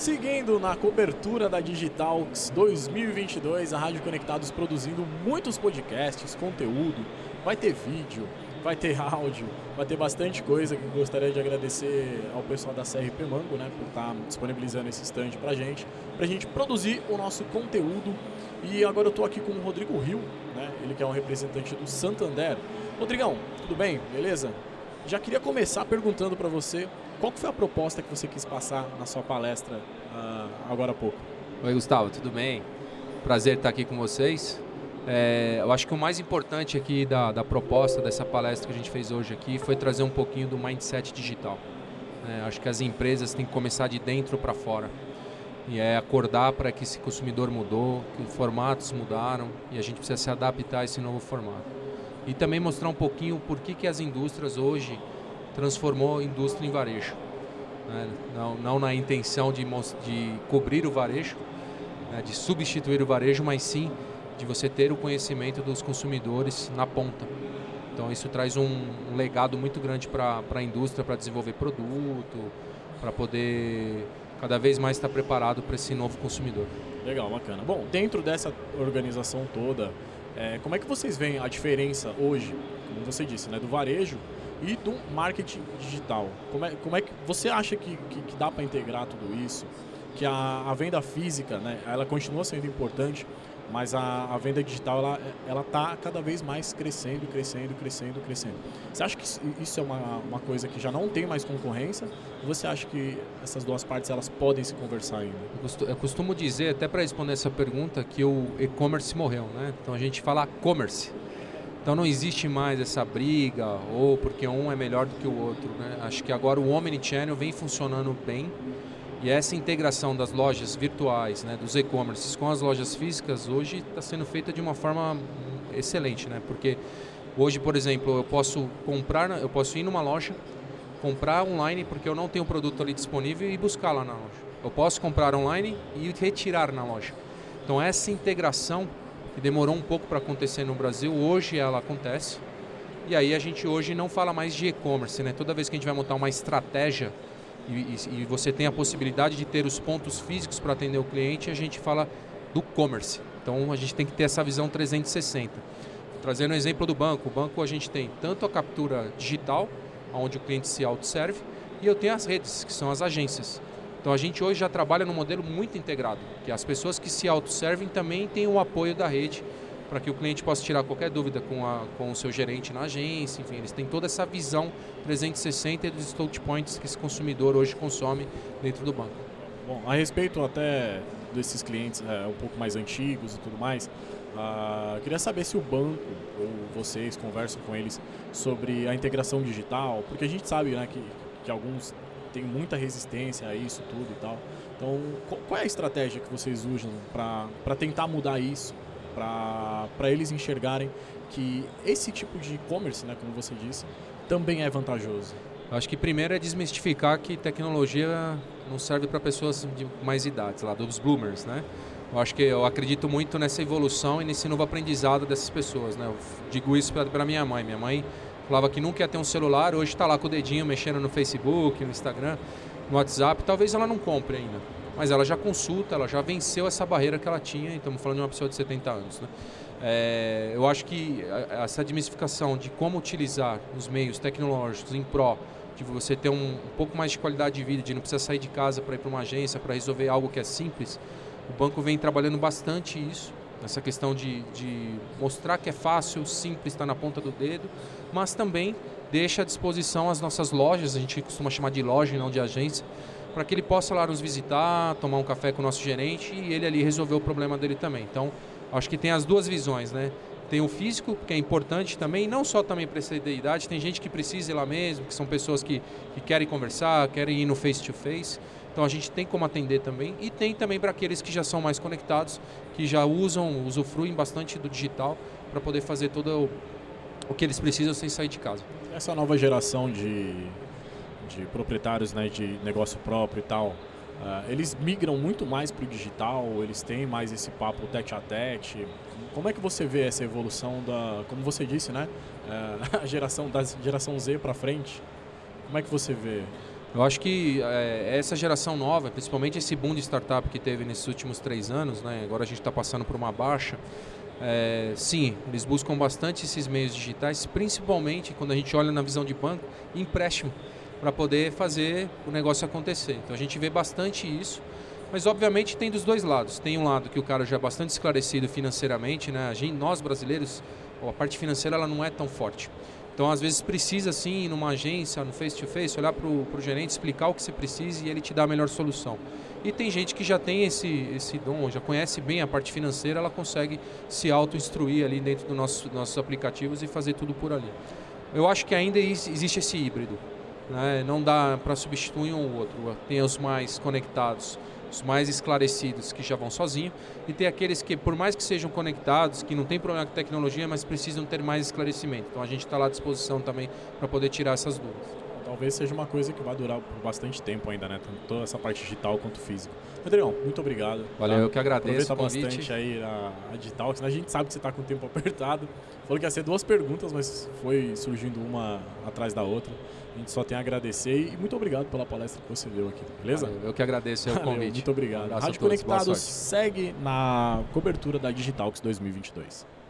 Seguindo na cobertura da Digitalx 2022, a Rádio Conectados produzindo muitos podcasts, conteúdo, vai ter vídeo, vai ter áudio, vai ter bastante coisa que gostaria de agradecer ao pessoal da CRP Mango, né, por estar disponibilizando esse stand pra gente, pra gente produzir o nosso conteúdo. E agora eu tô aqui com o Rodrigo Rio, né, ele que é um representante do Santander. Rodrigão, tudo bem? Beleza? Já queria começar perguntando para você qual foi a proposta que você quis passar na sua palestra uh, agora há pouco. Oi, Gustavo, tudo bem? Prazer estar aqui com vocês. É, eu acho que o mais importante aqui da, da, proposta dessa palestra que a gente fez hoje aqui foi trazer um pouquinho do mindset digital. É, acho que as empresas têm que começar de dentro para fora. E é acordar para que esse consumidor mudou, que os formatos mudaram e a gente precisa se adaptar a esse novo formato. E também mostrar um pouquinho por que, que as indústrias hoje transformou a indústria em varejo. Né? Não, não, na intenção de, de cobrir o varejo, né? de substituir o varejo, mas sim de você ter o conhecimento dos consumidores na ponta. Então isso traz um, um legado muito grande para a indústria para desenvolver produto, para poder cada vez mais estar preparado para esse novo consumidor. Legal, bacana. Bom, dentro dessa organização toda, é, como é que vocês veem a diferença hoje, como você disse, né, do varejo e do marketing digital. Como é, como é que você acha que, que, que dá para integrar tudo isso? Que a, a, venda física, né, ela continua sendo importante, mas a, a venda digital ela ela está cada vez mais crescendo, crescendo, crescendo, crescendo. Você acha que isso é uma, uma coisa que já não tem mais concorrência? Ou você acha que essas duas partes elas podem se conversar ainda? Eu costumo dizer, até para responder essa pergunta, que o e-commerce morreu, né? Então a gente fala commerce. Então não existe mais essa briga ou porque um é melhor do que o outro. Né? Acho que agora o Omnichannel vem funcionando bem e essa integração das lojas virtuais, né, dos e-commerces com as lojas físicas hoje está sendo feita de uma forma excelente, né? Porque hoje, por exemplo, eu posso comprar, eu posso ir numa loja, comprar online porque eu não tenho o produto ali disponível e buscar lá na loja. Eu posso comprar online e retirar na loja. Então essa integração que demorou um pouco para acontecer no Brasil, hoje ela acontece. E aí a gente hoje não fala mais de e-commerce, né? Toda vez que a gente vai montar uma estratégia e, e, você tem a possibilidade de ter os pontos físicos para atender o cliente, a gente fala do commerce. Então a gente tem que ter essa visão 360. Trazendo o exemplo do banco, o banco a gente tem tanto a captura digital, onde o cliente se autosserve, e eu tenho as redes, que são as agências. Então a gente hoje já trabalha num modelo muito integrado, que as pessoas que se autosservem também têm o apoio da rede para que o cliente possa tirar qualquer dúvida com, a, com o seu gerente na agência, enfim, eles têm toda essa visão 360 dos touch points que esse consumidor hoje consome dentro do banco. Bom, a respeito até desses clientes é, um pouco mais antigos e tudo mais, uh, queria saber se o banco ou vocês conversam com eles sobre a integração digital, porque a gente sabe né, que, que alguns tem muita resistência a isso tudo e tal. Então, qual é a estratégia que vocês usam para tentar mudar isso, para eles enxergarem que esse tipo de e-commerce, né, como você disse, também é vantajoso? Acho que primeiro é desmistificar que tecnologia não serve para pessoas de mais idades, lá dos bloomers, né? Eu acho que eu acredito muito nessa evolução e nesse novo aprendizado dessas pessoas, né? Eu digo isso para minha mãe. Minha mãe falava que nunca ia ter um celular, hoje está lá com o dedinho mexendo no Facebook, no Instagram, no WhatsApp. Talvez ela não compre ainda, mas ela já consulta, ela já venceu essa barreira que ela tinha. Estamos falando de uma pessoa de 70 anos. Né? É, eu acho que essa admissificação de como utilizar os meios tecnológicos em pró de você ter um, um pouco mais de qualidade de vida, de não precisar sair de casa para ir para uma agência, para resolver algo que é simples, o banco vem trabalhando bastante isso essa questão de, de mostrar que é fácil, simples, está na ponta do dedo, mas também deixa à disposição as nossas lojas, a gente costuma chamar de loja e não de agência, para que ele possa lá nos visitar, tomar um café com o nosso gerente e ele ali resolver o problema dele também. Então, acho que tem as duas visões, né? Tem o físico, que é importante também, não só também para essa idade, tem gente que precisa ir lá mesmo, que são pessoas que, que querem conversar, querem ir no face-to-face. -face. Então a gente tem como atender também e tem também para aqueles que já são mais conectados, que já usam, usufruem bastante do digital para poder fazer todo o, o que eles precisam sem sair de casa. Essa nova geração de, de proprietários né, de negócio próprio e tal, uh, eles migram muito mais para o digital, eles têm mais esse papo tete a tete. Como é que você vê essa evolução da, como você disse, né, uh, a geração da geração Z para frente? Como é que você vê? Eu acho que é, essa geração nova, principalmente esse boom de startup que teve nesses últimos três anos, né, agora a gente está passando por uma baixa, é, sim, eles buscam bastante esses meios digitais, principalmente quando a gente olha na visão de banco, empréstimo, para poder fazer o negócio acontecer. Então a gente vê bastante isso, mas obviamente tem dos dois lados. Tem um lado que o cara já é bastante esclarecido financeiramente, né? A gente, nós brasileiros, a parte financeira ela não é tão forte. Então, às vezes, precisa sim, numa agência, no face-to-face, -face, olhar para o gerente, explicar o que você precisa e ele te dá a melhor solução. E tem gente que já tem esse, esse dom, já conhece bem a parte financeira, ela consegue se auto-instruir ali dentro dos nosso, nossos aplicativos e fazer tudo por ali. Eu acho que ainda existe esse híbrido. Né? Não dá para substituir um ou outro. Tem os mais conectados os mais esclarecidos que já vão sozinho e tem aqueles que, por mais que sejam conectados, que não tem problema com tecnologia, mas precisam ter mais esclarecimento. Então a gente está lá à disposição também para poder tirar essas dúvidas. Talvez seja uma coisa que vai durar por bastante tempo ainda, né? Tanto essa parte digital quanto físico. Rodrigão, muito obrigado. Valeu, tá? eu que agradeço. Aproveita bastante aí a, a digital, a gente sabe que você está com o tempo apertado. Falou que ia ser duas perguntas, mas foi surgindo uma atrás da outra. A gente só tem a agradecer e muito obrigado pela palestra que você deu aqui, beleza? Valeu, eu que agradeço o convite. muito obrigado. Um Rádio Conectados segue na cobertura da Digitalx 2022.